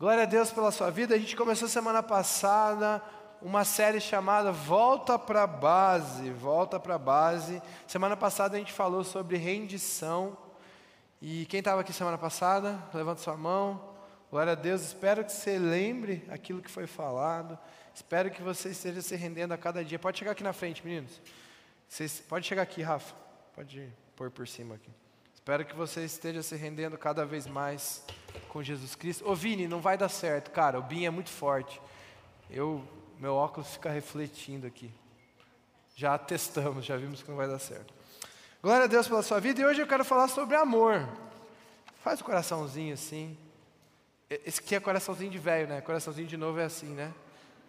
Glória a Deus pela sua vida. A gente começou semana passada uma série chamada Volta para a Base. Volta para a Base. Semana passada a gente falou sobre rendição. E quem estava aqui semana passada, levanta sua mão. Glória a Deus. Espero que você lembre aquilo que foi falado. Espero que você esteja se rendendo a cada dia. Pode chegar aqui na frente, meninos. Vocês, pode chegar aqui, Rafa. Pode pôr por cima aqui. Espero que você esteja se rendendo cada vez mais com Jesus Cristo. Ô Vini, não vai dar certo, cara. O BIM é muito forte. Eu, meu óculos fica refletindo aqui. Já testamos, já vimos que não vai dar certo. Glória a Deus pela sua vida. E hoje eu quero falar sobre amor. Faz o coraçãozinho assim. Esse aqui é coraçãozinho de velho, né? Coraçãozinho de novo é assim, né?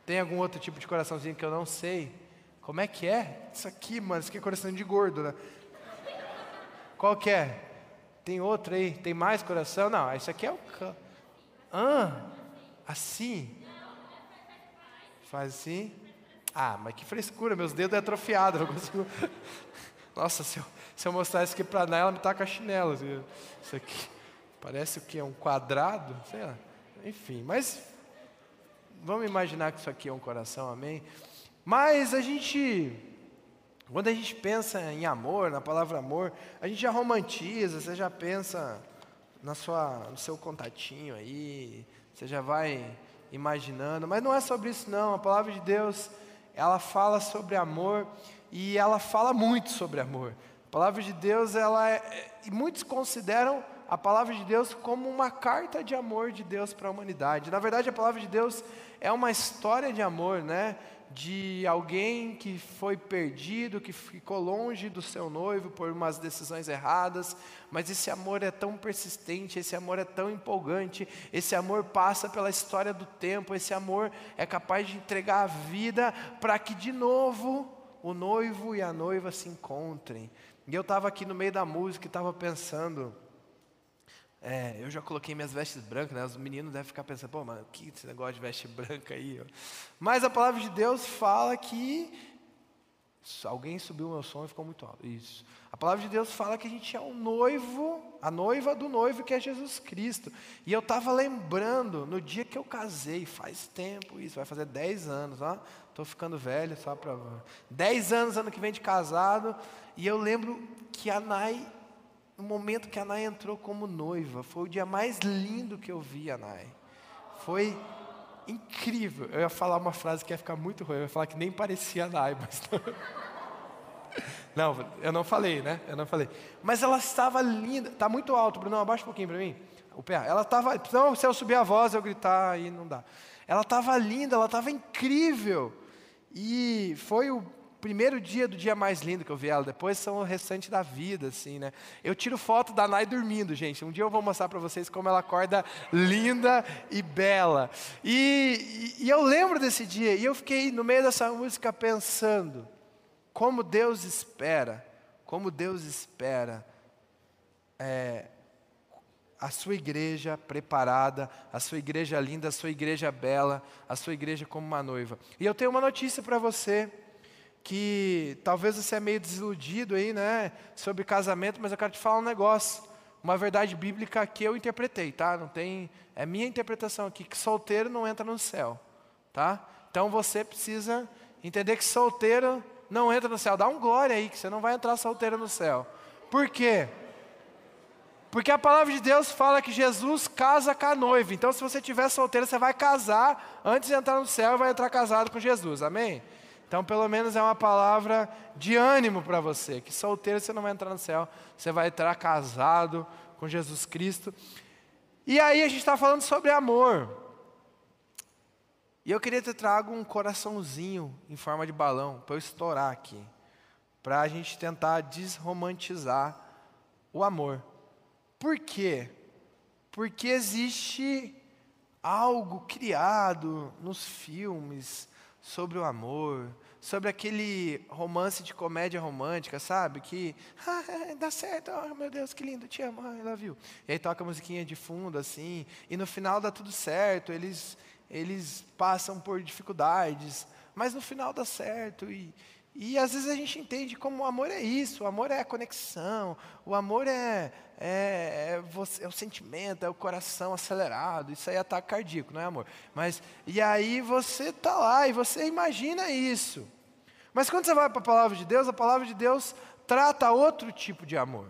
Tem algum outro tipo de coraçãozinho que eu não sei? Como é que é? Isso aqui, mano, isso aqui é coração de gordo, né? Qual que é? Tem outro aí? Tem mais coração? Não, isso aqui é o. Ah, assim? Faz assim? Ah, mas que frescura, meus dedos é atrofiado, não consigo. Nossa, se eu, se eu mostrar isso aqui para ela, ela me taca a chinela. Isso aqui parece o que? Um quadrado? Sei lá. Enfim, mas vamos imaginar que isso aqui é um coração, amém? Mas a gente quando a gente pensa em amor, na palavra amor, a gente já romantiza, você já pensa na sua, no seu contatinho aí, você já vai imaginando, mas não é sobre isso não. A palavra de Deus, ela fala sobre amor e ela fala muito sobre amor. A palavra de Deus, ela é, e muitos consideram a palavra de Deus como uma carta de amor de Deus para a humanidade. Na verdade, a palavra de Deus é uma história de amor, né? De alguém que foi perdido, que ficou longe do seu noivo por umas decisões erradas, mas esse amor é tão persistente, esse amor é tão empolgante, esse amor passa pela história do tempo, esse amor é capaz de entregar a vida para que de novo o noivo e a noiva se encontrem. E eu estava aqui no meio da música e estava pensando, é, eu já coloquei minhas vestes brancas, né? Os meninos devem ficar pensando, pô, mas que esse negócio de veste branca aí? Mas a palavra de Deus fala que alguém subiu o meu som e ficou muito alto. Isso. A palavra de Deus fala que a gente é o noivo, a noiva do noivo que é Jesus Cristo. E eu estava lembrando no dia que eu casei, faz tempo isso, vai fazer 10 anos, ó. Estou ficando velho, só para 10 anos ano que vem de casado, e eu lembro que a Nai no momento que a Nai entrou como noiva, foi o dia mais lindo que eu vi a Nai. Foi incrível. Eu ia falar uma frase que ia ficar muito ruim, eu ia falar que nem parecia a Nai, mas não. não, eu não falei, né? Eu não falei. Mas ela estava linda. Está muito alto, Bruno. Abaixa um pouquinho para mim. O pé. Ela estava. Não, se eu subir a voz, eu gritar, aí não dá. Ela estava linda, ela estava incrível. E foi o primeiro dia do dia mais lindo que eu vi ela, depois são o restante da vida, assim, né? Eu tiro foto da Nai dormindo, gente. Um dia eu vou mostrar para vocês como ela acorda linda e bela. E, e, e eu lembro desse dia, e eu fiquei no meio dessa música pensando, como Deus espera, como Deus espera é, a sua igreja preparada, a sua igreja linda, a sua igreja bela, a sua igreja como uma noiva. E eu tenho uma notícia para você que talvez você é meio desiludido aí, né, sobre casamento, mas eu quero te falar um negócio, uma verdade bíblica que eu interpretei, tá? Não tem, é minha interpretação aqui que solteiro não entra no céu, tá? Então você precisa entender que solteiro não entra no céu. Dá um glória aí que você não vai entrar solteiro no céu. Por quê? Porque a palavra de Deus fala que Jesus casa com a noiva. Então, se você estiver solteiro, você vai casar antes de entrar no céu e vai entrar casado com Jesus. Amém? Então, pelo menos é uma palavra de ânimo para você, que solteiro você não vai entrar no céu, você vai entrar casado com Jesus Cristo. E aí a gente está falando sobre amor. E eu queria te trago um coraçãozinho em forma de balão para eu estourar aqui, para a gente tentar desromantizar o amor. Por quê? Porque existe algo criado nos filmes sobre o amor, sobre aquele romance de comédia romântica, sabe? Que ah, dá certo, oh, meu Deus, que lindo, te amo, I love you. E aí toca a musiquinha de fundo, assim, e no final dá tudo certo, eles, eles passam por dificuldades, mas no final dá certo, e, E às vezes a gente entende como o amor é isso, o amor é a conexão, o amor é, é, é, você, é o sentimento, é o coração acelerado, isso aí é ataque cardíaco, não é amor? Mas, e aí você está lá e você imagina isso. Mas quando você vai para a palavra de Deus, a palavra de Deus trata outro tipo de amor.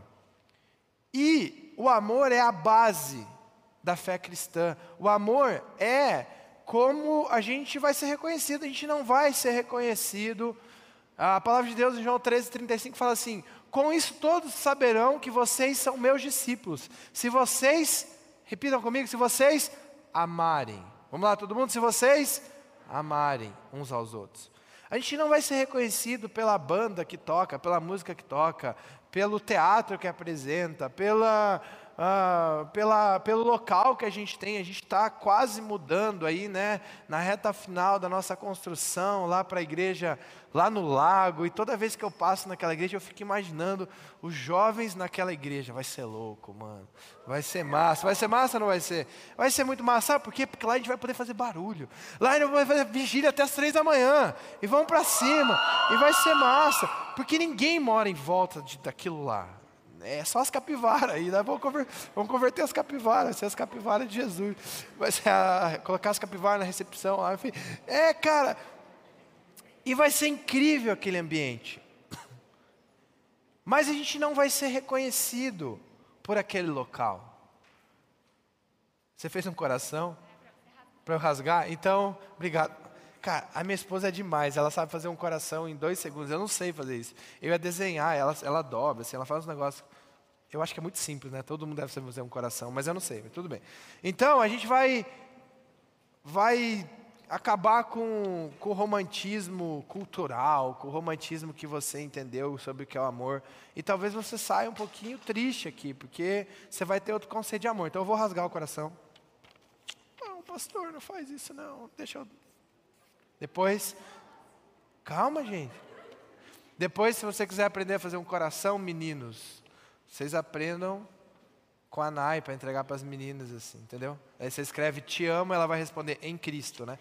E o amor é a base da fé cristã. O amor é como a gente vai ser reconhecido, a gente não vai ser reconhecido a palavra de Deus em João 13, 35 fala assim: Com isso todos saberão que vocês são meus discípulos. Se vocês, repitam comigo, se vocês amarem. Vamos lá, todo mundo? Se vocês amarem uns aos outros. A gente não vai ser reconhecido pela banda que toca, pela música que toca, pelo teatro que apresenta, pela uh, pela, pelo local que a gente tem. A gente está quase mudando aí, né? Na reta final da nossa construção, lá para a igreja, lá no lago. E toda vez que eu passo naquela igreja, eu fico imaginando os jovens naquela igreja. Vai ser louco, mano. Vai ser massa. Vai ser massa ou não vai ser? Vai ser muito massa. Sabe por quê? Porque lá a gente vai poder fazer barulho. Lá a gente vai fazer vigília até as três da manhã. E vamos para cima. E vai ser massa. Porque ninguém mora em volta de, daquilo lá é só as capivaras aí, né? vamos, converter, vamos converter as capivaras, ser as capivaras de Jesus. Vai ser a, colocar as capivaras na recepção lá, enfim. É, cara, e vai ser incrível aquele ambiente. Mas a gente não vai ser reconhecido por aquele local. Você fez um coração para eu rasgar? Então, obrigado. Cara, a minha esposa é demais, ela sabe fazer um coração em dois segundos. Eu não sei fazer isso. Eu ia desenhar, ela, ela dobra, assim, ela faz uns negócios. Eu acho que é muito simples, né? Todo mundo deve saber fazer um coração, mas eu não sei, mas tudo bem. Então, a gente vai, vai acabar com, com o romantismo cultural, com o romantismo que você entendeu sobre o que é o amor. E talvez você saia um pouquinho triste aqui, porque você vai ter outro conceito de amor. Então eu vou rasgar o coração. Não, pastor, não faz isso não. Deixa eu depois, calma, gente. Depois, se você quiser aprender a fazer um coração, meninos, vocês aprendam com a Nai para entregar para as meninas, assim, entendeu? Aí você escreve te amo, ela vai responder em Cristo, né?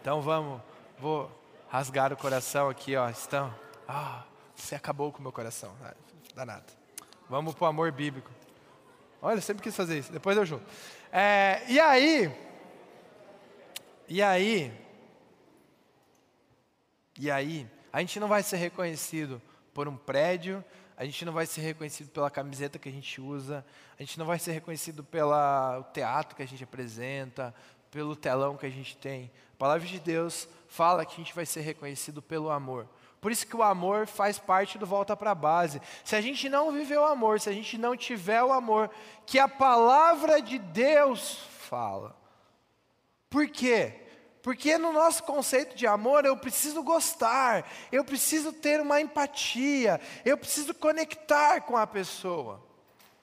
Então vamos, vou rasgar o coração aqui, ó. Estão, ah, você acabou com o meu coração, ah, danado. Vamos para o amor bíblico. Olha, eu sempre quis fazer isso. Depois eu junto. É, e aí, e aí, e aí, a gente não vai ser reconhecido por um prédio, a gente não vai ser reconhecido pela camiseta que a gente usa, a gente não vai ser reconhecido pelo teatro que a gente apresenta, pelo telão que a gente tem. A palavra de Deus fala que a gente vai ser reconhecido pelo amor. Por isso que o amor faz parte do volta para a base. Se a gente não viver o amor, se a gente não tiver o amor que a palavra de Deus fala, por quê? Porque no nosso conceito de amor eu preciso gostar, eu preciso ter uma empatia, eu preciso conectar com a pessoa.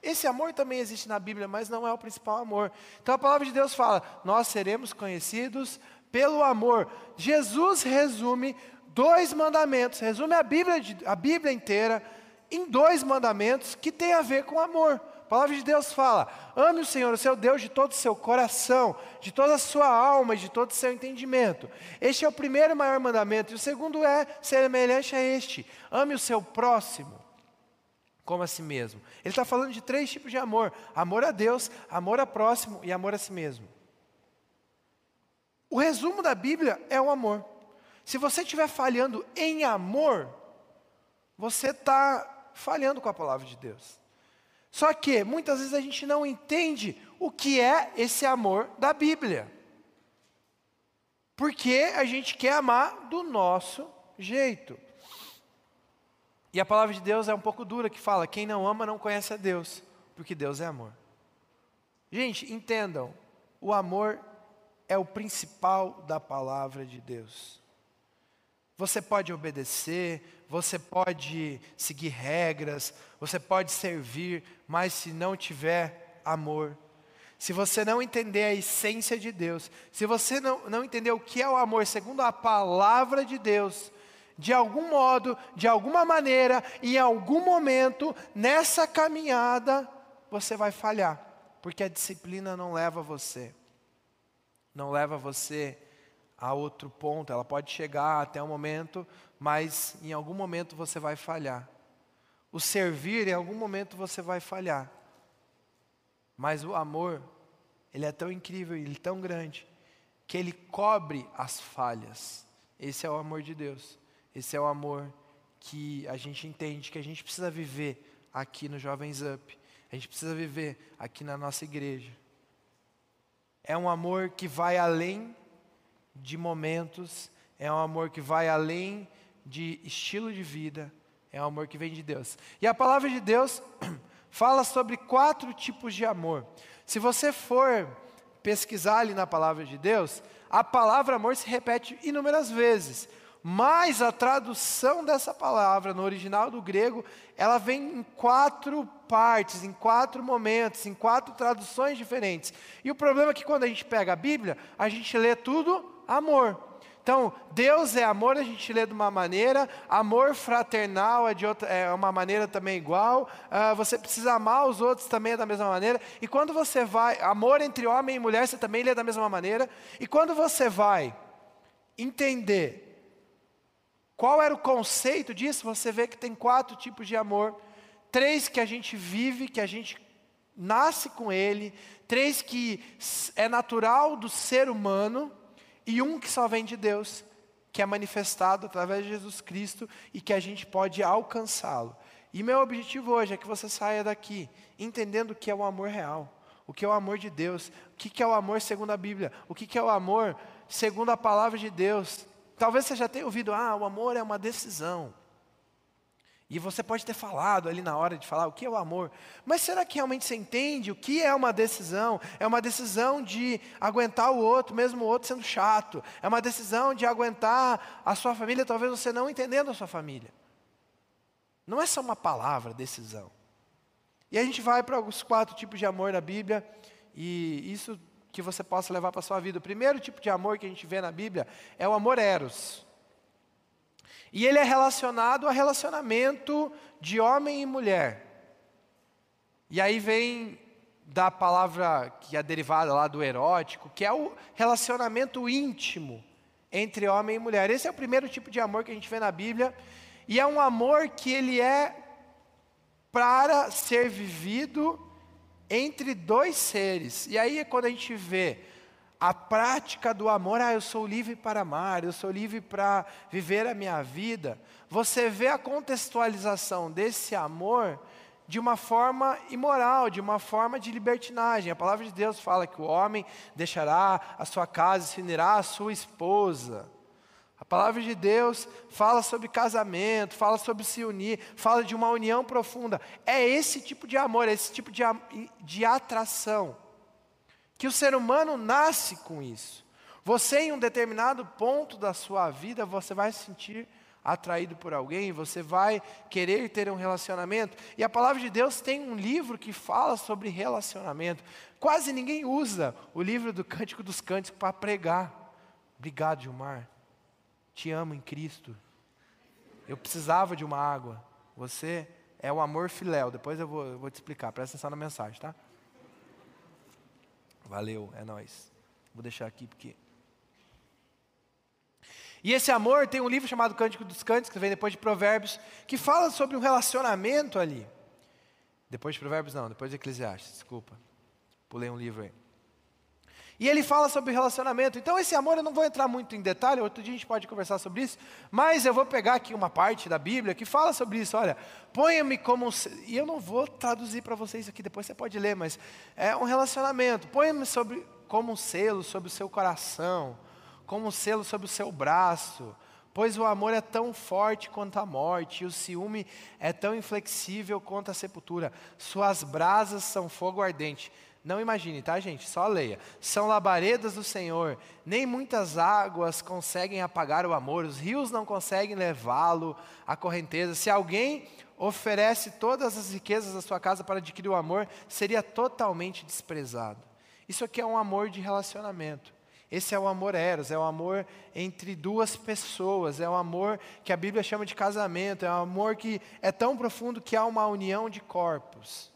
Esse amor também existe na Bíblia, mas não é o principal amor. Então a palavra de Deus fala: nós seremos conhecidos pelo amor. Jesus resume dois mandamentos, resume a Bíblia, a Bíblia inteira em dois mandamentos que tem a ver com amor. A palavra de Deus fala: ame o Senhor, o seu Deus, de todo o seu coração, de toda a sua alma e de todo o seu entendimento. Este é o primeiro maior mandamento. E o segundo é semelhante a este: ame o seu próximo como a si mesmo. Ele está falando de três tipos de amor: amor a Deus, amor a próximo e amor a si mesmo. O resumo da Bíblia é o amor. Se você estiver falhando em amor, você está falhando com a palavra de Deus. Só que muitas vezes a gente não entende o que é esse amor da Bíblia. Porque a gente quer amar do nosso jeito. E a palavra de Deus é um pouco dura que fala: quem não ama não conhece a Deus, porque Deus é amor. Gente, entendam, o amor é o principal da palavra de Deus. Você pode obedecer, você pode seguir regras, você pode servir, mas se não tiver amor, se você não entender a essência de Deus, se você não, não entender o que é o amor segundo a palavra de Deus, de algum modo, de alguma maneira, em algum momento, nessa caminhada, você vai falhar, porque a disciplina não leva você, não leva você a outro ponto, ela pode chegar até um momento, mas em algum momento você vai falhar. O servir, em algum momento você vai falhar. Mas o amor, ele é tão incrível, ele é tão grande, que ele cobre as falhas. Esse é o amor de Deus. Esse é o amor que a gente entende que a gente precisa viver aqui no Jovens Up. A gente precisa viver aqui na nossa igreja. É um amor que vai além de momentos, é um amor que vai além de estilo de vida, é um amor que vem de Deus. E a palavra de Deus fala sobre quatro tipos de amor. Se você for pesquisar ali na palavra de Deus, a palavra amor se repete inúmeras vezes. Mas a tradução dessa palavra no original do grego, ela vem em quatro partes, em quatro momentos, em quatro traduções diferentes. E o problema é que quando a gente pega a Bíblia, a gente lê tudo amor. Então, Deus é amor, a gente lê de uma maneira, amor fraternal é de outra, é uma maneira também igual, uh, você precisa amar os outros também é da mesma maneira, e quando você vai, amor entre homem e mulher, você também lê da mesma maneira, e quando você vai entender qual era o conceito disso, você vê que tem quatro tipos de amor, três que a gente vive, que a gente nasce com ele, três que é natural do ser humano, e um que só vem de Deus, que é manifestado através de Jesus Cristo e que a gente pode alcançá-lo. E meu objetivo hoje é que você saia daqui entendendo o que é o amor real, o que é o amor de Deus, o que é o amor segundo a Bíblia, o que é o amor segundo a palavra de Deus. Talvez você já tenha ouvido, ah, o amor é uma decisão. E você pode ter falado ali na hora de falar o que é o amor, mas será que realmente você entende o que é uma decisão? É uma decisão de aguentar o outro, mesmo o outro sendo chato. É uma decisão de aguentar a sua família, talvez você não entendendo a sua família. Não é só uma palavra, decisão. E a gente vai para os quatro tipos de amor na Bíblia, e isso que você possa levar para a sua vida. O primeiro tipo de amor que a gente vê na Bíblia é o amor eros. E ele é relacionado a relacionamento de homem e mulher. E aí vem da palavra que é derivada lá do erótico, que é o relacionamento íntimo entre homem e mulher. Esse é o primeiro tipo de amor que a gente vê na Bíblia, e é um amor que ele é para ser vivido entre dois seres. E aí quando a gente vê a prática do amor, ah, eu sou livre para amar, eu sou livre para viver a minha vida, você vê a contextualização desse amor de uma forma imoral, de uma forma de libertinagem. A palavra de Deus fala que o homem deixará a sua casa e se unirá à sua esposa. A palavra de Deus fala sobre casamento, fala sobre se unir, fala de uma união profunda. É esse tipo de amor, é esse tipo de, de atração que o ser humano nasce com isso. Você, em um determinado ponto da sua vida, você vai se sentir atraído por alguém, você vai querer ter um relacionamento. E a palavra de Deus tem um livro que fala sobre relacionamento. Quase ninguém usa o livro do Cântico dos Cânticos para pregar. Obrigado, Gilmar. Te amo em Cristo. Eu precisava de uma água. Você é o amor filéu. Depois eu vou, eu vou te explicar. Presta atenção na mensagem, tá? Valeu, é nós. Vou deixar aqui porque. E esse amor tem um livro chamado Cântico dos Cânticos, que vem depois de Provérbios, que fala sobre um relacionamento ali. Depois de Provérbios, não, depois de Eclesiastes, desculpa. Pulei um livro aí. E ele fala sobre relacionamento. Então, esse amor eu não vou entrar muito em detalhe, outro dia a gente pode conversar sobre isso, mas eu vou pegar aqui uma parte da Bíblia que fala sobre isso. Olha, ponha-me como. E eu não vou traduzir para vocês aqui, depois você pode ler, mas é um relacionamento. Ponha-me sobre como um selo sobre o seu coração, como um selo sobre o seu braço. Pois o amor é tão forte quanto a morte, e o ciúme é tão inflexível quanto a sepultura. Suas brasas são fogo ardente. Não imagine, tá, gente? Só leia. São labaredas do Senhor, nem muitas águas conseguem apagar o amor, os rios não conseguem levá-lo à correnteza. Se alguém oferece todas as riquezas da sua casa para adquirir o amor, seria totalmente desprezado. Isso aqui é um amor de relacionamento. Esse é o amor eros, é o amor entre duas pessoas, é o amor que a Bíblia chama de casamento, é um amor que é tão profundo que há uma união de corpos.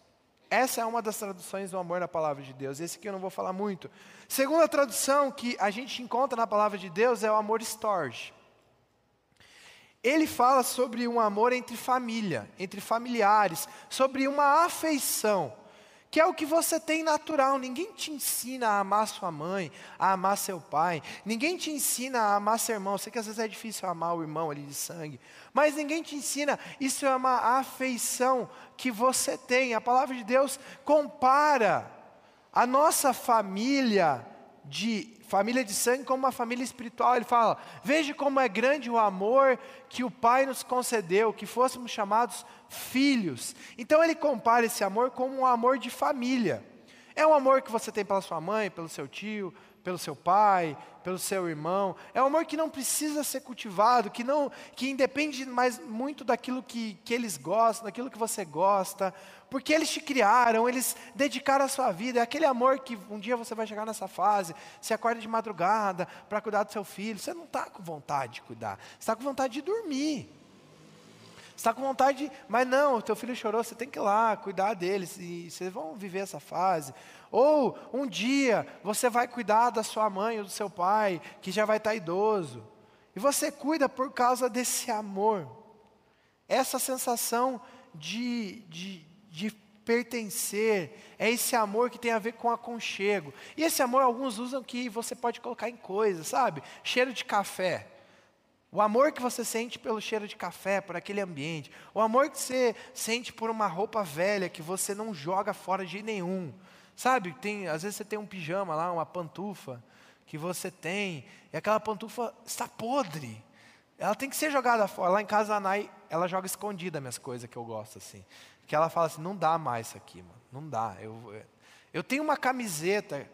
Essa é uma das traduções do amor na palavra de Deus. Esse aqui eu não vou falar muito. Segunda tradução que a gente encontra na palavra de Deus é o amor storge. Ele fala sobre um amor entre família, entre familiares, sobre uma afeição que é o que você tem natural. Ninguém te ensina a amar sua mãe, a amar seu pai. Ninguém te ensina a amar seu irmão. Sei que às vezes é difícil amar o irmão ali de sangue, mas ninguém te ensina. Isso é uma afeição que você tem. A palavra de Deus compara a nossa família de família de sangue como uma família espiritual. Ele fala: Veja como é grande o amor que o Pai nos concedeu, que fôssemos chamados filhos. Então ele compara esse amor como um amor de família. É um amor que você tem pela sua mãe, pelo seu tio, pelo seu pai, pelo seu irmão. É um amor que não precisa ser cultivado, que não, que independe mais muito daquilo que, que eles gostam, daquilo que você gosta, porque eles te criaram, eles dedicaram a sua vida. É aquele amor que um dia você vai chegar nessa fase, você acorda de madrugada para cuidar do seu filho. Você não está com vontade de cuidar, você está com vontade de dormir. Está com vontade de, mas não, teu filho chorou, você tem que ir lá cuidar deles, e vocês vão viver essa fase. Ou um dia você vai cuidar da sua mãe ou do seu pai, que já vai estar tá idoso. E você cuida por causa desse amor. Essa sensação de, de, de pertencer, é esse amor que tem a ver com aconchego. E esse amor alguns usam que você pode colocar em coisas, sabe? Cheiro de café. O amor que você sente pelo cheiro de café, por aquele ambiente. O amor que você sente por uma roupa velha que você não joga fora de nenhum. Sabe, tem, às vezes você tem um pijama lá, uma pantufa que você tem, e aquela pantufa está podre. Ela tem que ser jogada fora. Lá em casa a Nai, ela joga escondida minhas coisas que eu gosto assim. Que ela fala assim, não dá mais isso aqui, mano. Não dá. Eu, eu tenho uma camiseta,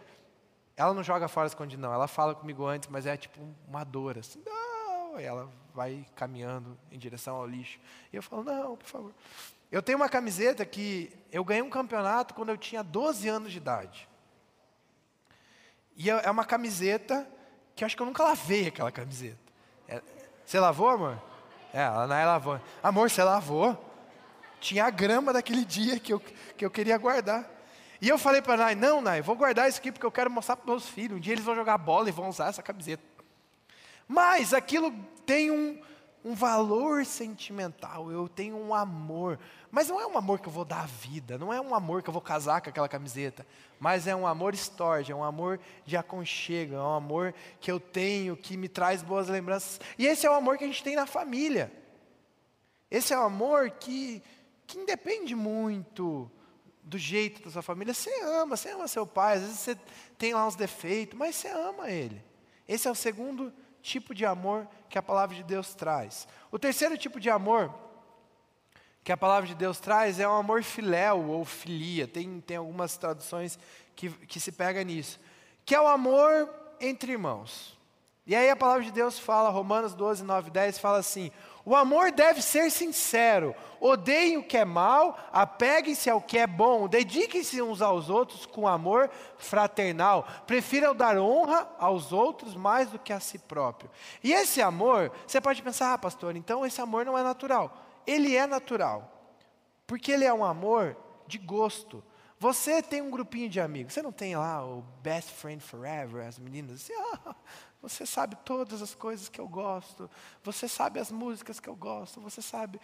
ela não joga fora escondida não. Ela fala comigo antes, mas é tipo uma dor assim. Não, e ela vai caminhando em direção ao lixo. E eu falo, não, por favor. Eu tenho uma camiseta que eu ganhei um campeonato quando eu tinha 12 anos de idade. E é, é uma camiseta que eu acho que eu nunca lavei aquela camiseta. É, você lavou, amor? É, a Nai lavou. Amor, você lavou? Tinha a grama daquele dia que eu, que eu queria guardar. E eu falei para a Nai, não, Nai, vou guardar isso aqui porque eu quero mostrar para meus filhos. Um dia eles vão jogar bola e vão usar essa camiseta. Mas aquilo tem um, um valor sentimental, eu tenho um amor. Mas não é um amor que eu vou dar a vida, não é um amor que eu vou casar com aquela camiseta. Mas é um amor storge, é um amor de aconchego, é um amor que eu tenho, que me traz boas lembranças. E esse é o amor que a gente tem na família. Esse é o amor que, que independe muito do jeito da sua família. Você ama, você ama seu pai, às vezes você tem lá uns defeitos, mas você ama ele. Esse é o segundo tipo de amor que a palavra de Deus traz. O terceiro tipo de amor que a palavra de Deus traz é um amor filéu ou filia. Tem, tem algumas traduções que, que se pega nisso. Que é o amor entre irmãos. E aí a palavra de Deus fala, Romanos 12, 9, 10, fala assim: o amor deve ser sincero. Odeiem o que é mal, apeguem-se ao que é bom, dediquem-se uns aos outros com amor fraternal. Prefiram dar honra aos outros mais do que a si próprio. E esse amor, você pode pensar, ah, pastor, então esse amor não é natural. Ele é natural, porque ele é um amor de gosto. Você tem um grupinho de amigos, você não tem lá o best friend forever, as meninas assim, ah, você sabe todas as coisas que eu gosto. Você sabe as músicas que eu gosto. Você sabe.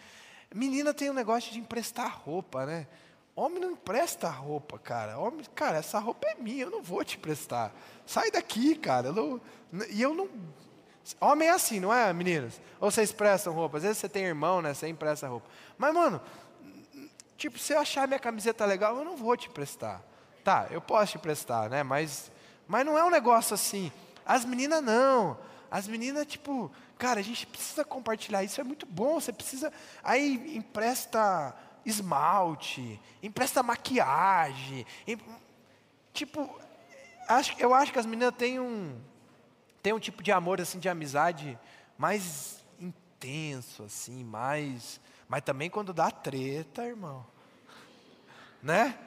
Menina tem um negócio de emprestar roupa, né? Homem não empresta roupa, cara. Homem, cara, essa roupa é minha, eu não vou te emprestar. Sai daqui, cara. Eu não, e eu não. Homem é assim, não é, meninas? Ou vocês prestam roupa? Às vezes você tem irmão, né? Você empresta roupa. Mas, mano, tipo, se eu achar minha camiseta legal, eu não vou te emprestar. Tá, eu posso te emprestar, né? Mas, mas não é um negócio assim. As meninas não. As meninas, tipo, cara, a gente precisa compartilhar isso, é muito bom. Você precisa. Aí empresta esmalte, empresta maquiagem. Em, tipo, acho, eu acho que as meninas têm um, têm um tipo de amor, assim, de amizade mais intenso, assim, mais. Mas também quando dá treta, irmão. Né?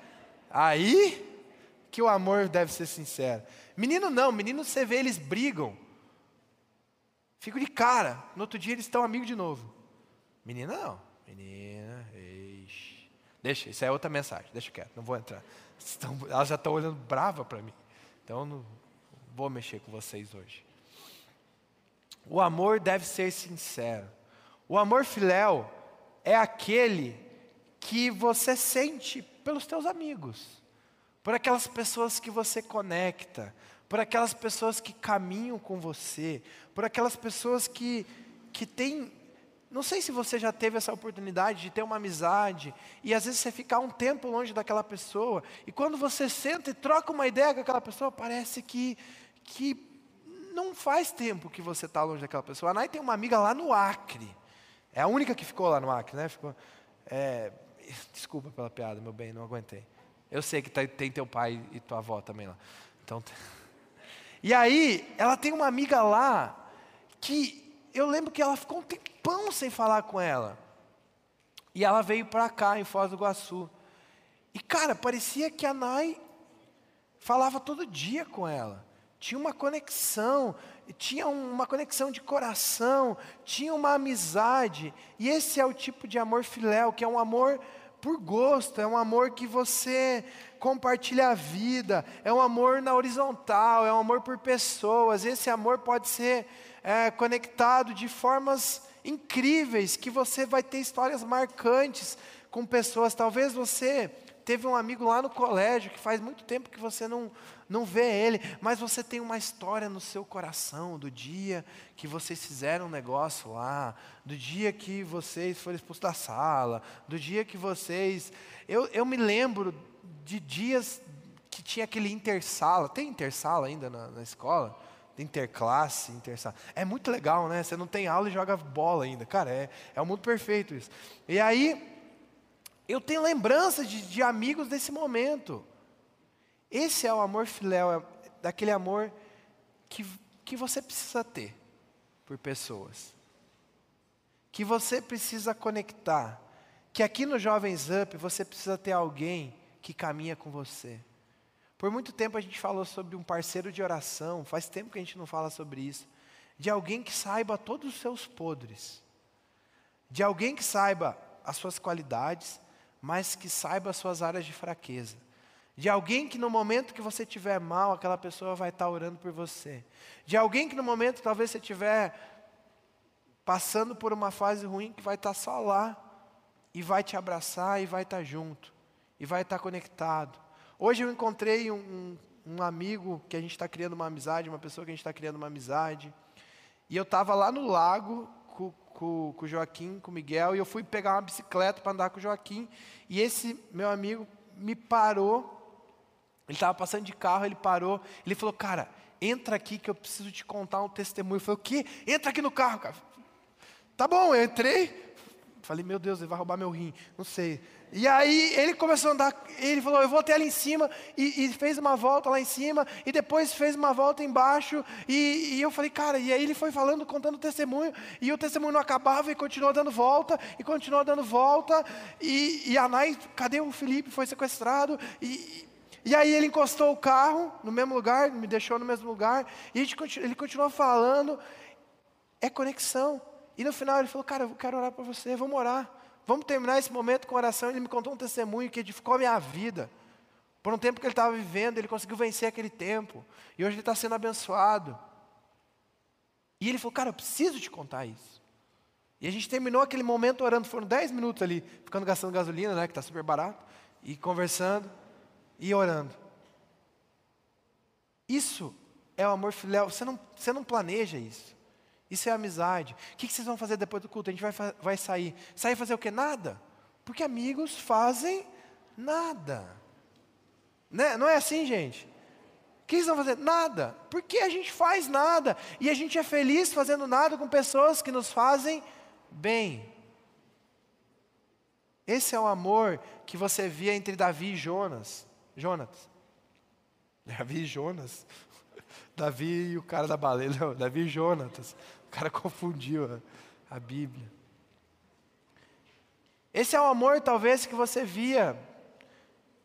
Aí que o amor deve ser sincero. Menino não, menino você vê, eles brigam. Fico de cara. No outro dia eles estão amigos de novo. Menina não. Menina, ex. Deixa, isso é outra mensagem, deixa quieto, não vou entrar. Estão, elas já estão olhando brava para mim. Então não vou mexer com vocês hoje. O amor deve ser sincero. O amor filéu é aquele que você sente pelos teus amigos, por aquelas pessoas que você conecta, por aquelas pessoas que caminham com você, por aquelas pessoas que, que têm. Não sei se você já teve essa oportunidade de ter uma amizade e às vezes você ficar um tempo longe daquela pessoa e quando você senta e troca uma ideia com aquela pessoa, parece que, que não faz tempo que você está longe daquela pessoa. A Nai tem uma amiga lá no Acre. É a única que ficou lá no Acre, né? Ficou, é, desculpa pela piada, meu bem, não aguentei. Eu sei que tá, tem teu pai e tua avó também lá. Então, e aí, ela tem uma amiga lá que eu lembro que ela ficou um tempão sem falar com ela. E ela veio para cá, em Foz do Iguaçu. E, cara, parecia que a Nai falava todo dia com ela tinha uma conexão, tinha uma conexão de coração, tinha uma amizade. E esse é o tipo de amor filéu, que é um amor por gosto, é um amor que você compartilha a vida, é um amor na horizontal, é um amor por pessoas. Esse amor pode ser é, conectado de formas incríveis, que você vai ter histórias marcantes com pessoas. Talvez você teve um amigo lá no colégio que faz muito tempo que você não, não vê ele, mas você tem uma história no seu coração do dia que vocês fizeram um negócio lá, do dia que vocês foram expulsos da sala, do dia que vocês. Eu, eu me lembro de dias que tinha aquele intersala. Tem intersala ainda na, na escola? interclasse, intersala. É muito legal, né? Você não tem aula e joga bola ainda. Cara, é, é um mundo perfeito isso. E aí, eu tenho lembranças de, de amigos desse momento. Esse é o amor filéu, é daquele amor que, que você precisa ter por pessoas. Que você precisa conectar. Que aqui no Jovens Up você precisa ter alguém que caminha com você. Por muito tempo a gente falou sobre um parceiro de oração, faz tempo que a gente não fala sobre isso. De alguém que saiba todos os seus podres. De alguém que saiba as suas qualidades, mas que saiba as suas áreas de fraqueza. De alguém que no momento que você estiver mal, aquela pessoa vai estar orando por você. De alguém que no momento talvez você estiver passando por uma fase ruim, que vai estar só lá e vai te abraçar e vai estar junto e vai estar conectado. Hoje eu encontrei um, um, um amigo que a gente está criando uma amizade, uma pessoa que a gente está criando uma amizade. E eu estava lá no lago com, com, com o Joaquim, com o Miguel, e eu fui pegar uma bicicleta para andar com o Joaquim. E esse meu amigo me parou. Ele estava passando de carro, ele parou. Ele falou, cara, entra aqui que eu preciso te contar um testemunho. Eu falei, o quê? Entra aqui no carro, cara. Tá bom, eu entrei. Falei, meu Deus, ele vai roubar meu rim. Não sei. E aí ele começou a andar, ele falou, eu vou até ali em cima, e, e fez uma volta lá em cima, e depois fez uma volta embaixo, e, e, eu falei, cara, e aí ele foi falando, contando testemunho, e o testemunho não acabava, e continuou dando volta, e continuou dando volta, e, e a Nai, cadê o Felipe, foi sequestrado, e, e aí ele encostou o carro no mesmo lugar, me deixou no mesmo lugar, e ele continuou falando, é conexão, e no final ele falou, cara, eu quero orar para você, vamos orar, Vamos terminar esse momento com oração. Ele me contou um testemunho que edificou a minha vida. Por um tempo que ele estava vivendo, ele conseguiu vencer aquele tempo. E hoje ele está sendo abençoado. E ele falou, cara, eu preciso te contar isso. E a gente terminou aquele momento orando, foram 10 minutos ali, ficando gastando gasolina, né, que está super barato, e conversando e orando. Isso é o amor filial, você não, você não planeja isso. Isso é amizade. O que vocês vão fazer depois do culto? A gente vai, vai sair. Sair fazer o quê? Nada. Porque amigos fazem nada. Né? Não é assim, gente? O que vocês vão fazer? Nada. Porque a gente faz nada. E a gente é feliz fazendo nada com pessoas que nos fazem bem. Esse é o amor que você via entre Davi e Jonas. Jonas. Davi e Jonas. Davi e o cara da baleia. Não, Davi e Jonatas cara confundiu a, a Bíblia. Esse é o amor, talvez, que você via,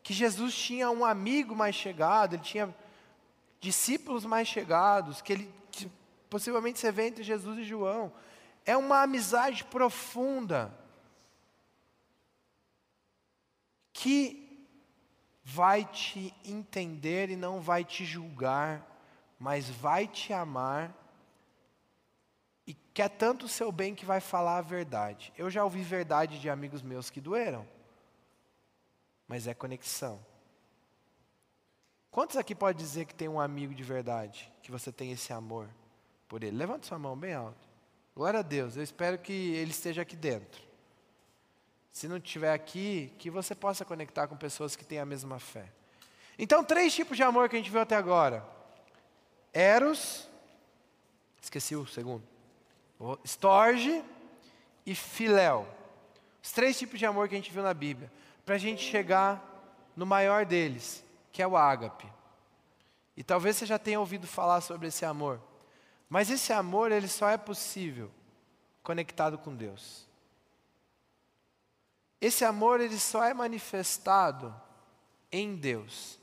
que Jesus tinha um amigo mais chegado, ele tinha discípulos mais chegados, que ele que possivelmente você vê entre Jesus e João. É uma amizade profunda. que vai te entender e não vai te julgar, mas vai te amar e quer tanto o seu bem que vai falar a verdade. Eu já ouvi verdade de amigos meus que doeram, mas é conexão. Quantos aqui pode dizer que tem um amigo de verdade, que você tem esse amor por ele? Levante sua mão bem alto. Glória a Deus, eu espero que ele esteja aqui dentro. Se não estiver aqui, que você possa conectar com pessoas que têm a mesma fé. Então, três tipos de amor que a gente viu até agora: Eros, esqueci o segundo, Storge e Filéu. Os três tipos de amor que a gente viu na Bíblia, para a gente chegar no maior deles, que é o ágape. E talvez você já tenha ouvido falar sobre esse amor. Mas esse amor, ele só é possível conectado com Deus. Esse amor, ele só é manifestado em Deus.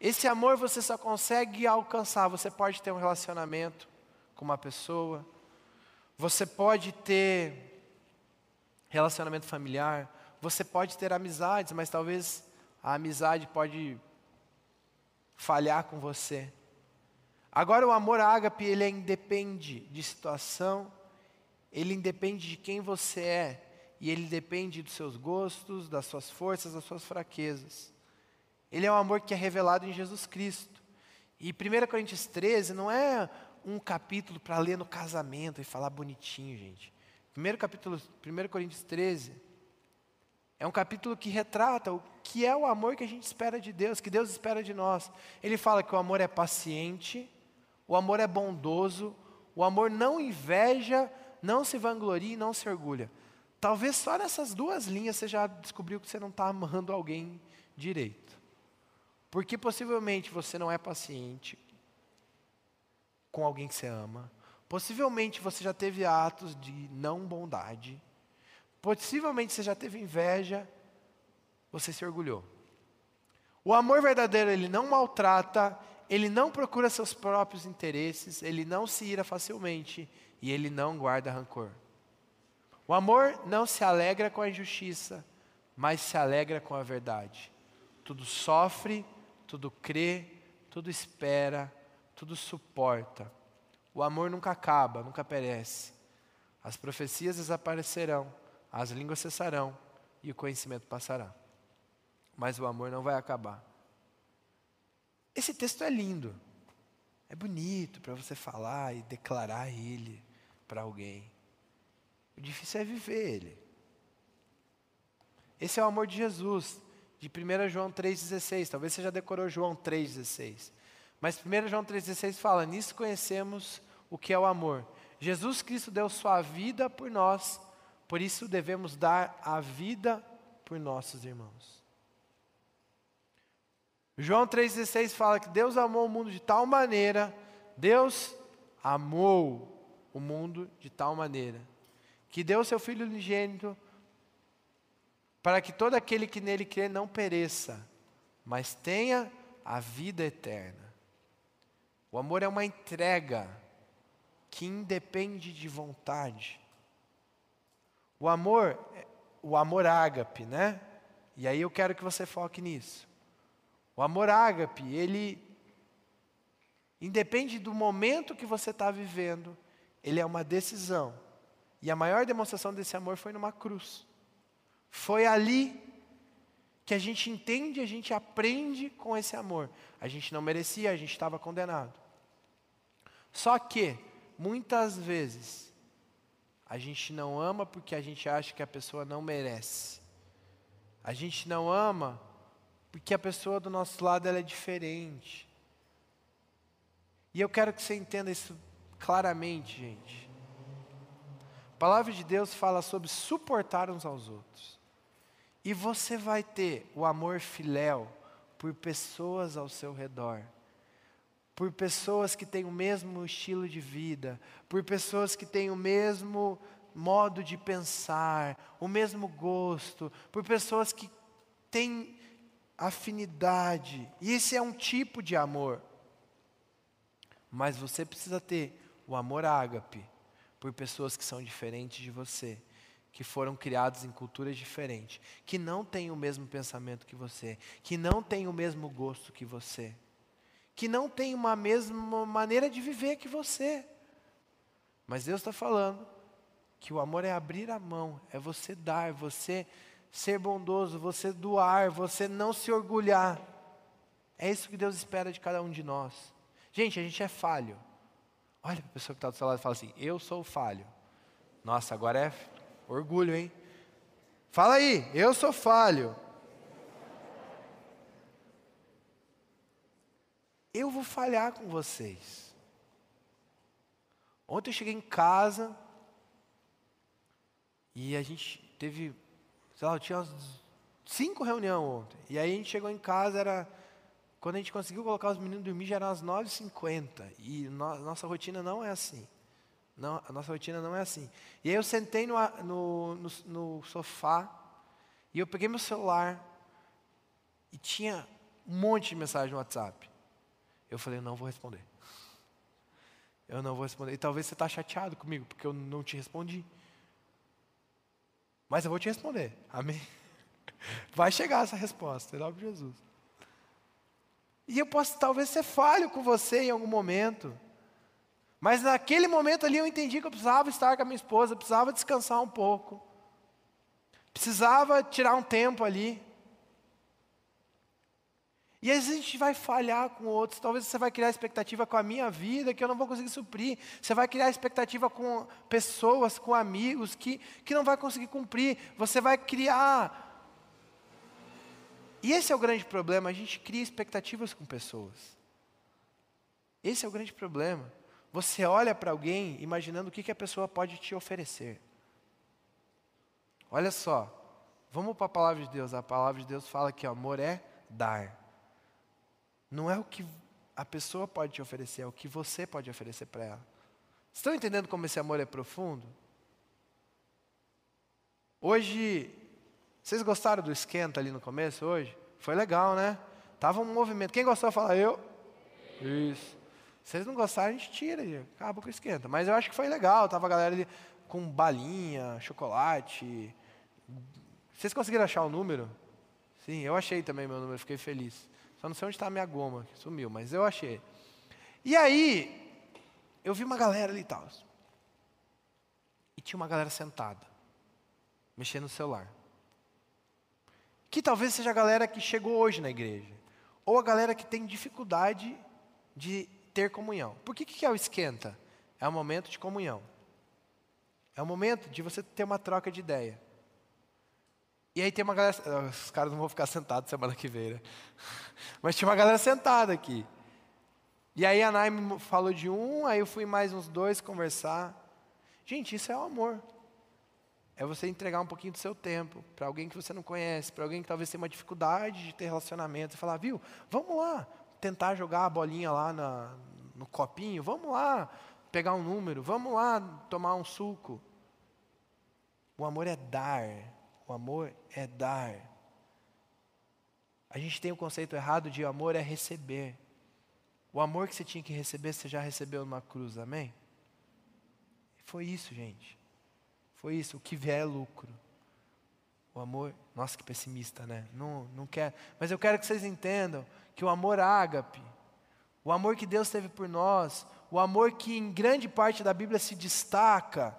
Esse amor você só consegue alcançar. Você pode ter um relacionamento com uma pessoa, você pode ter relacionamento familiar, você pode ter amizades, mas talvez a amizade pode falhar com você. Agora o amor ágape, ele é independe de situação, ele independe de quem você é, e ele depende dos seus gostos, das suas forças, das suas fraquezas. Ele é um amor que é revelado em Jesus Cristo. E 1 Coríntios 13 não é um capítulo para ler no casamento e falar bonitinho, gente. Primeiro capítulo, 1 Coríntios 13, é um capítulo que retrata o que é o amor que a gente espera de Deus, que Deus espera de nós. Ele fala que o amor é paciente, o amor é bondoso, o amor não inveja, não se vangloria e não se orgulha. Talvez só nessas duas linhas você já descobriu que você não está amando alguém direito. Porque possivelmente você não é paciente com alguém que você ama. Possivelmente você já teve atos de não bondade. Possivelmente você já teve inveja, você se orgulhou. O amor verdadeiro, ele não maltrata, ele não procura seus próprios interesses, ele não se ira facilmente e ele não guarda rancor. O amor não se alegra com a injustiça, mas se alegra com a verdade. Tudo sofre, tudo crê, tudo espera, tudo suporta. O amor nunca acaba, nunca perece. As profecias desaparecerão, as línguas cessarão e o conhecimento passará. Mas o amor não vai acabar. Esse texto é lindo. É bonito para você falar e declarar ele para alguém. O difícil é viver ele. Esse é o amor de Jesus, de 1 João 3,16. Talvez você já decorou João 3,16. Mas 1 João 3,16 fala: Nisso conhecemos o que é o amor. Jesus Cristo deu sua vida por nós, por isso devemos dar a vida por nossos irmãos. João 3,16 fala que Deus amou o mundo de tal maneira, Deus amou o mundo de tal maneira, que deu seu Filho unigênito para que todo aquele que nele crê não pereça, mas tenha a vida eterna. O amor é uma entrega que independe de vontade. O amor, o amor ágape, né? E aí eu quero que você foque nisso. O amor ágape, ele independe do momento que você está vivendo, ele é uma decisão. E a maior demonstração desse amor foi numa cruz. Foi ali que a gente entende, a gente aprende com esse amor. A gente não merecia, a gente estava condenado. Só que, muitas vezes, a gente não ama porque a gente acha que a pessoa não merece. A gente não ama porque a pessoa do nosso lado ela é diferente. E eu quero que você entenda isso claramente, gente. A palavra de Deus fala sobre suportar uns aos outros. E você vai ter o amor filéu por pessoas ao seu redor, por pessoas que têm o mesmo estilo de vida, por pessoas que têm o mesmo modo de pensar, o mesmo gosto, por pessoas que têm afinidade. E esse é um tipo de amor. Mas você precisa ter o amor ágape por pessoas que são diferentes de você que foram criados em culturas diferentes, que não têm o mesmo pensamento que você, que não têm o mesmo gosto que você, que não têm uma mesma maneira de viver que você. Mas Deus está falando que o amor é abrir a mão, é você dar, você ser bondoso, você doar, você não se orgulhar. É isso que Deus espera de cada um de nós. Gente, a gente é falho. Olha para a pessoa que está do seu lado e fala assim: Eu sou falho. Nossa, agora é orgulho, hein? Fala aí, eu sou falho. Eu vou falhar com vocês. Ontem eu cheguei em casa e a gente teve, sei lá, tinha umas cinco reuniões ontem. E aí a gente chegou em casa, era quando a gente conseguiu colocar os meninos dormir, já eram as 9h50. E no, nossa rotina não é assim. Não, a nossa rotina não é assim. E aí eu sentei no, no, no, no sofá e eu peguei meu celular e tinha um monte de mensagem no WhatsApp. Eu falei, não vou responder. Eu não vou responder. E talvez você está chateado comigo, porque eu não te respondi. Mas eu vou te responder. Amém? Vai chegar essa resposta, em nome de Jesus. E eu posso talvez ser falho com você em algum momento. Mas naquele momento ali eu entendi que eu precisava estar com a minha esposa, precisava descansar um pouco. Precisava tirar um tempo ali. E às vezes a gente vai falhar com outros. Talvez você vai criar expectativa com a minha vida que eu não vou conseguir suprir. Você vai criar expectativa com pessoas, com amigos que, que não vai conseguir cumprir. Você vai criar e esse é o grande problema, a gente cria expectativas com pessoas. Esse é o grande problema. Você olha para alguém imaginando o que, que a pessoa pode te oferecer. Olha só, vamos para a palavra de Deus. A palavra de Deus fala que amor é dar. Não é o que a pessoa pode te oferecer, é o que você pode oferecer para ela. Estão entendendo como esse amor é profundo? Hoje, vocês gostaram do esquenta ali no começo hoje? Foi legal, né? Tava um movimento. Quem gostou, fala eu. Isso. Vocês não gostaram, a gente tira e acaba com o esquenta. Mas eu acho que foi legal. Tava a galera ali com balinha, chocolate. Vocês conseguiram achar o número? Sim, eu achei também meu número, fiquei feliz. Só não sei onde está a minha goma, que sumiu, mas eu achei. E aí, eu vi uma galera ali e tal. E tinha uma galera sentada, mexendo no celular que talvez seja a galera que chegou hoje na igreja, ou a galera que tem dificuldade de ter comunhão. Por que, que é o esquenta? É um momento de comunhão. É um momento de você ter uma troca de ideia. E aí tem uma galera. Ah, os caras não vão ficar sentados semana que vem, né? Mas tinha uma galera sentada aqui. E aí a Naime falou de um, aí eu fui mais uns dois conversar. Gente, isso é o amor é você entregar um pouquinho do seu tempo para alguém que você não conhece, para alguém que talvez tenha uma dificuldade de ter relacionamento, e falar, viu, vamos lá tentar jogar a bolinha lá na, no copinho, vamos lá pegar um número, vamos lá tomar um suco. O amor é dar, o amor é dar. A gente tem o conceito errado de amor é receber. O amor que você tinha que receber, você já recebeu numa cruz, amém? Foi isso, gente. Foi isso, o que vier é lucro. O amor, nossa que pessimista, né? Não, não quer. Mas eu quero que vocês entendam que o amor ágape, o amor que Deus teve por nós, o amor que em grande parte da Bíblia se destaca,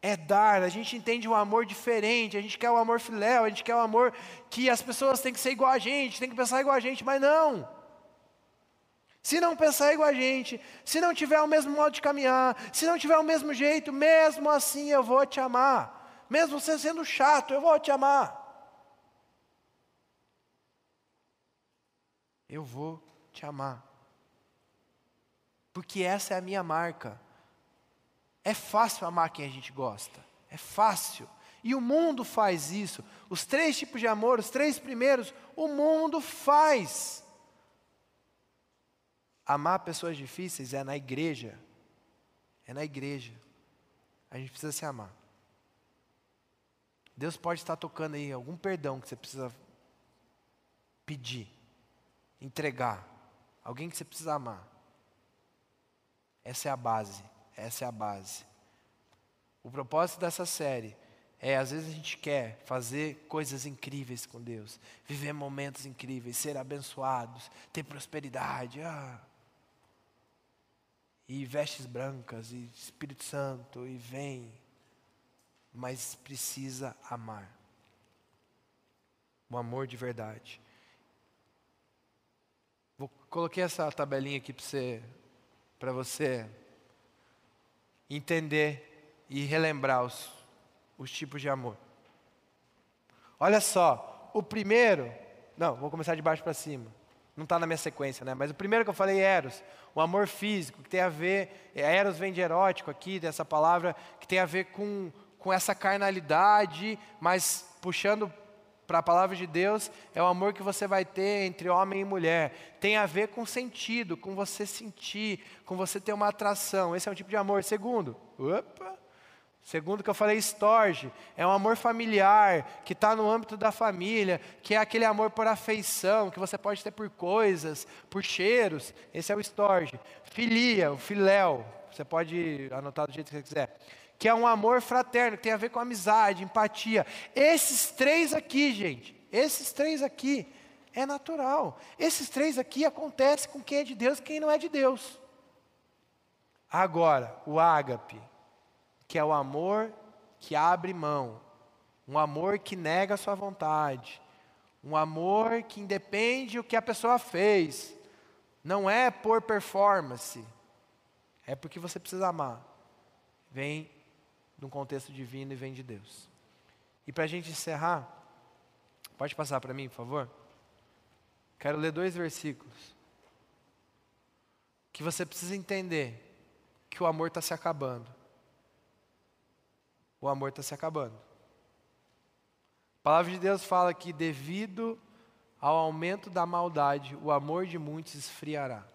é dar. A gente entende o amor diferente, a gente quer o amor filéu, a gente quer o amor que as pessoas têm que ser igual a gente, têm que pensar igual a gente, mas não. Se não pensar igual a gente, se não tiver o mesmo modo de caminhar, se não tiver o mesmo jeito, mesmo assim eu vou te amar. Mesmo você sendo chato, eu vou te amar. Eu vou te amar. Porque essa é a minha marca. É fácil amar quem a gente gosta. É fácil. E o mundo faz isso. Os três tipos de amor, os três primeiros, o mundo faz. Amar pessoas difíceis é na igreja. É na igreja. A gente precisa se amar. Deus pode estar tocando aí algum perdão que você precisa pedir, entregar. Alguém que você precisa amar. Essa é a base. Essa é a base. O propósito dessa série É, às vezes a gente quer fazer coisas incríveis com Deus, viver momentos incríveis, ser abençoados, ter prosperidade. Ah. E vestes brancas, e Espírito Santo, e vem. Mas precisa amar. O amor de verdade. Vou, coloquei essa tabelinha aqui para você, você entender e relembrar os, os tipos de amor. Olha só, o primeiro, não, vou começar de baixo para cima. Não está na minha sequência, né? Mas o primeiro que eu falei, Eros, o amor físico, que tem a ver, é, Eros vem de erótico aqui, dessa palavra, que tem a ver com, com essa carnalidade, mas puxando para a palavra de Deus, é o amor que você vai ter entre homem e mulher. Tem a ver com sentido, com você sentir, com você ter uma atração. Esse é um tipo de amor. Segundo, opa, Segundo que eu falei, storge, é um amor familiar, que está no âmbito da família, que é aquele amor por afeição, que você pode ter por coisas, por cheiros. Esse é o storge. Filia, o filéu, você pode anotar do jeito que você quiser. Que é um amor fraterno, que tem a ver com amizade, empatia. Esses três aqui, gente, esses três aqui, é natural. Esses três aqui acontecem com quem é de Deus e quem não é de Deus. Agora, o ágape que é o amor que abre mão, um amor que nega a sua vontade, um amor que independe do que a pessoa fez, não é por performance, é porque você precisa amar. Vem de um contexto divino e vem de Deus. E para a gente encerrar, pode passar para mim, por favor? Quero ler dois versículos. Que você precisa entender que o amor está se acabando o amor está se acabando. A palavra de Deus fala que, devido ao aumento da maldade, o amor de muitos esfriará.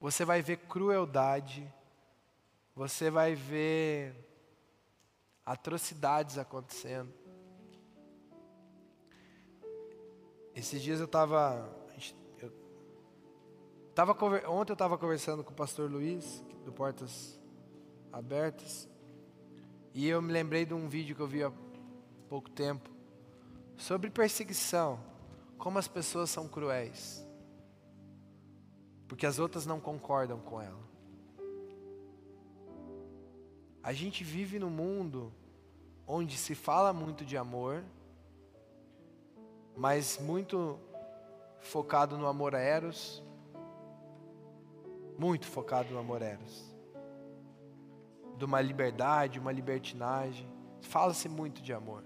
Você vai ver crueldade, você vai ver atrocidades acontecendo. Esses dias eu estava. Tava, ontem eu estava conversando com o pastor Luiz, do Portas abertas. E eu me lembrei de um vídeo que eu vi há pouco tempo sobre perseguição, como as pessoas são cruéis, porque as outras não concordam com ela. A gente vive num mundo onde se fala muito de amor, mas muito focado no amor eros, muito focado no amor eros de uma liberdade, uma libertinagem. Fala-se muito de amor.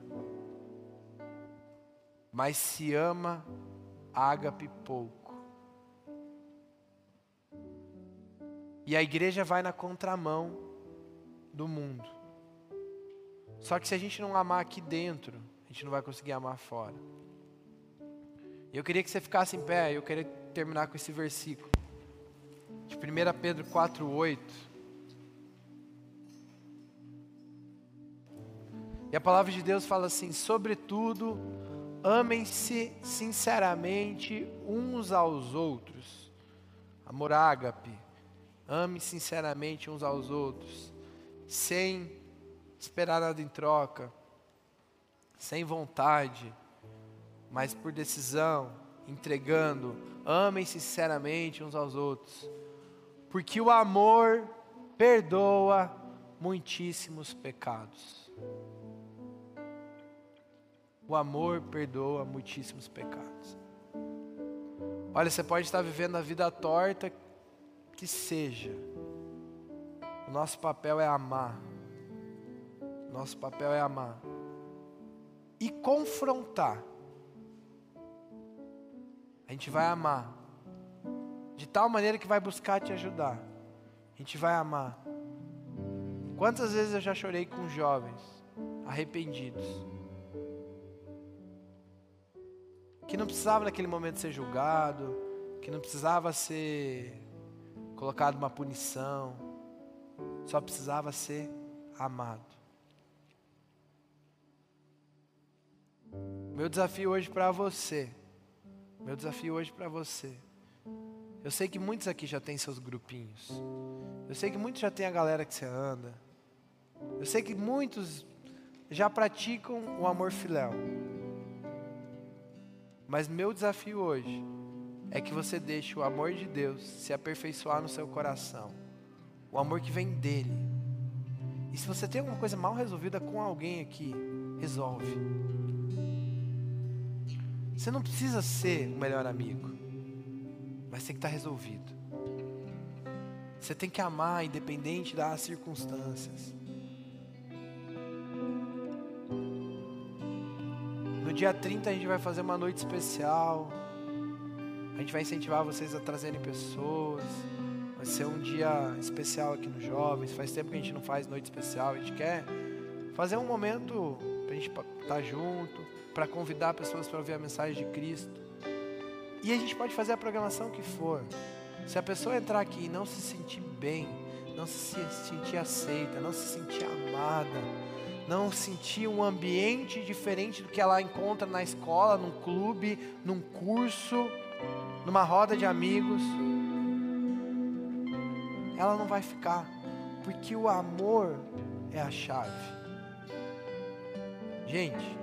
Mas se ama ágape pouco. E a igreja vai na contramão do mundo. Só que se a gente não amar aqui dentro, a gente não vai conseguir amar fora. Eu queria que você ficasse em pé, eu queria terminar com esse versículo. De 1 Pedro 4, E a palavra de Deus fala assim: sobretudo, amem-se sinceramente uns aos outros. Amor ágape. Ame sinceramente uns aos outros, sem esperar nada em troca, sem vontade, mas por decisão, entregando. Amem sinceramente uns aos outros, porque o amor perdoa muitíssimos pecados. O amor perdoa muitíssimos pecados. Olha, você pode estar vivendo a vida torta que seja. O nosso papel é amar. Nosso papel é amar. E confrontar. A gente vai amar. De tal maneira que vai buscar te ajudar. A gente vai amar. Quantas vezes eu já chorei com jovens arrependidos? Que não precisava naquele momento ser julgado, que não precisava ser colocado uma punição, só precisava ser amado. Meu desafio hoje para você, meu desafio hoje para você. Eu sei que muitos aqui já têm seus grupinhos. Eu sei que muitos já têm a galera que você anda. Eu sei que muitos já praticam o amor filéu. Mas meu desafio hoje é que você deixe o amor de Deus se aperfeiçoar no seu coração. O amor que vem dele. E se você tem alguma coisa mal resolvida com alguém aqui, resolve. Você não precisa ser o melhor amigo, mas tem que estar resolvido. Você tem que amar independente das circunstâncias. Dia 30 a gente vai fazer uma noite especial. A gente vai incentivar vocês a trazerem pessoas. Vai ser um dia especial aqui nos Jovens. Faz tempo que a gente não faz noite especial. A gente quer fazer um momento para a gente estar junto, para convidar pessoas para ouvir a mensagem de Cristo. E a gente pode fazer a programação que for. Se a pessoa entrar aqui e não se sentir bem, não se sentir aceita, não se sentir amada, não sentir um ambiente diferente do que ela encontra na escola, num clube, num curso, numa roda de amigos, ela não vai ficar, porque o amor é a chave. Gente,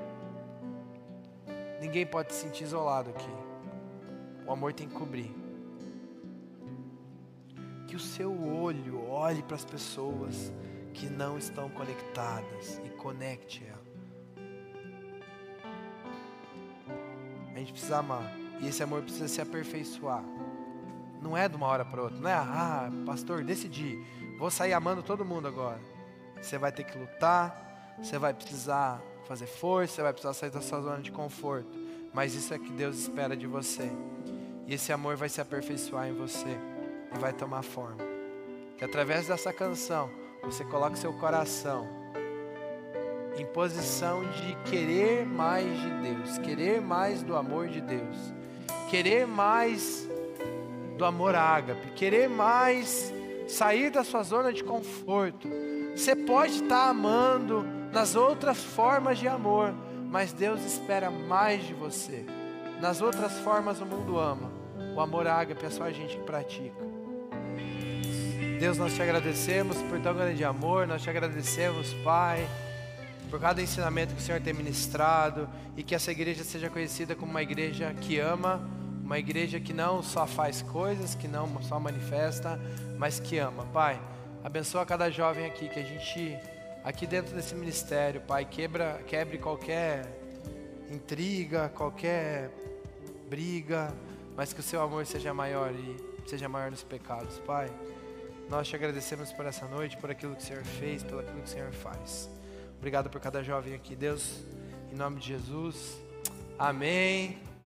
ninguém pode se sentir isolado aqui. O amor tem que cobrir. Que o seu olho olhe para as pessoas que não estão conectadas e conecte ela. A gente precisa amar. E esse amor precisa se aperfeiçoar. Não é de uma hora para outra. Não é, ah, pastor, decidi. Vou sair amando todo mundo agora. Você vai ter que lutar. Você vai precisar fazer força. Você vai precisar sair da sua zona de conforto. Mas isso é que Deus espera de você. E esse amor vai se aperfeiçoar em você. E vai tomar forma. Que através dessa canção você coloque seu coração em posição de querer mais de Deus, querer mais do amor de Deus, querer mais do amor ágape, querer mais sair da sua zona de conforto. Você pode estar amando nas outras formas de amor, mas Deus espera mais de você. Nas outras formas o mundo ama. O amor ágape é só a gente que pratica. Deus, nós te agradecemos por tão grande amor, nós te agradecemos, Pai, por cada ensinamento que o Senhor tem ministrado e que essa igreja seja conhecida como uma igreja que ama, uma igreja que não só faz coisas, que não só manifesta, mas que ama. Pai, abençoa cada jovem aqui, que a gente, aqui dentro desse ministério, Pai, quebra, quebre qualquer intriga, qualquer briga, mas que o seu amor seja maior e seja maior nos pecados, Pai. Nós te agradecemos por essa noite, por aquilo que o Senhor fez, pelo aquilo que o Senhor faz. Obrigado por cada jovem aqui, Deus. Em nome de Jesus. Amém.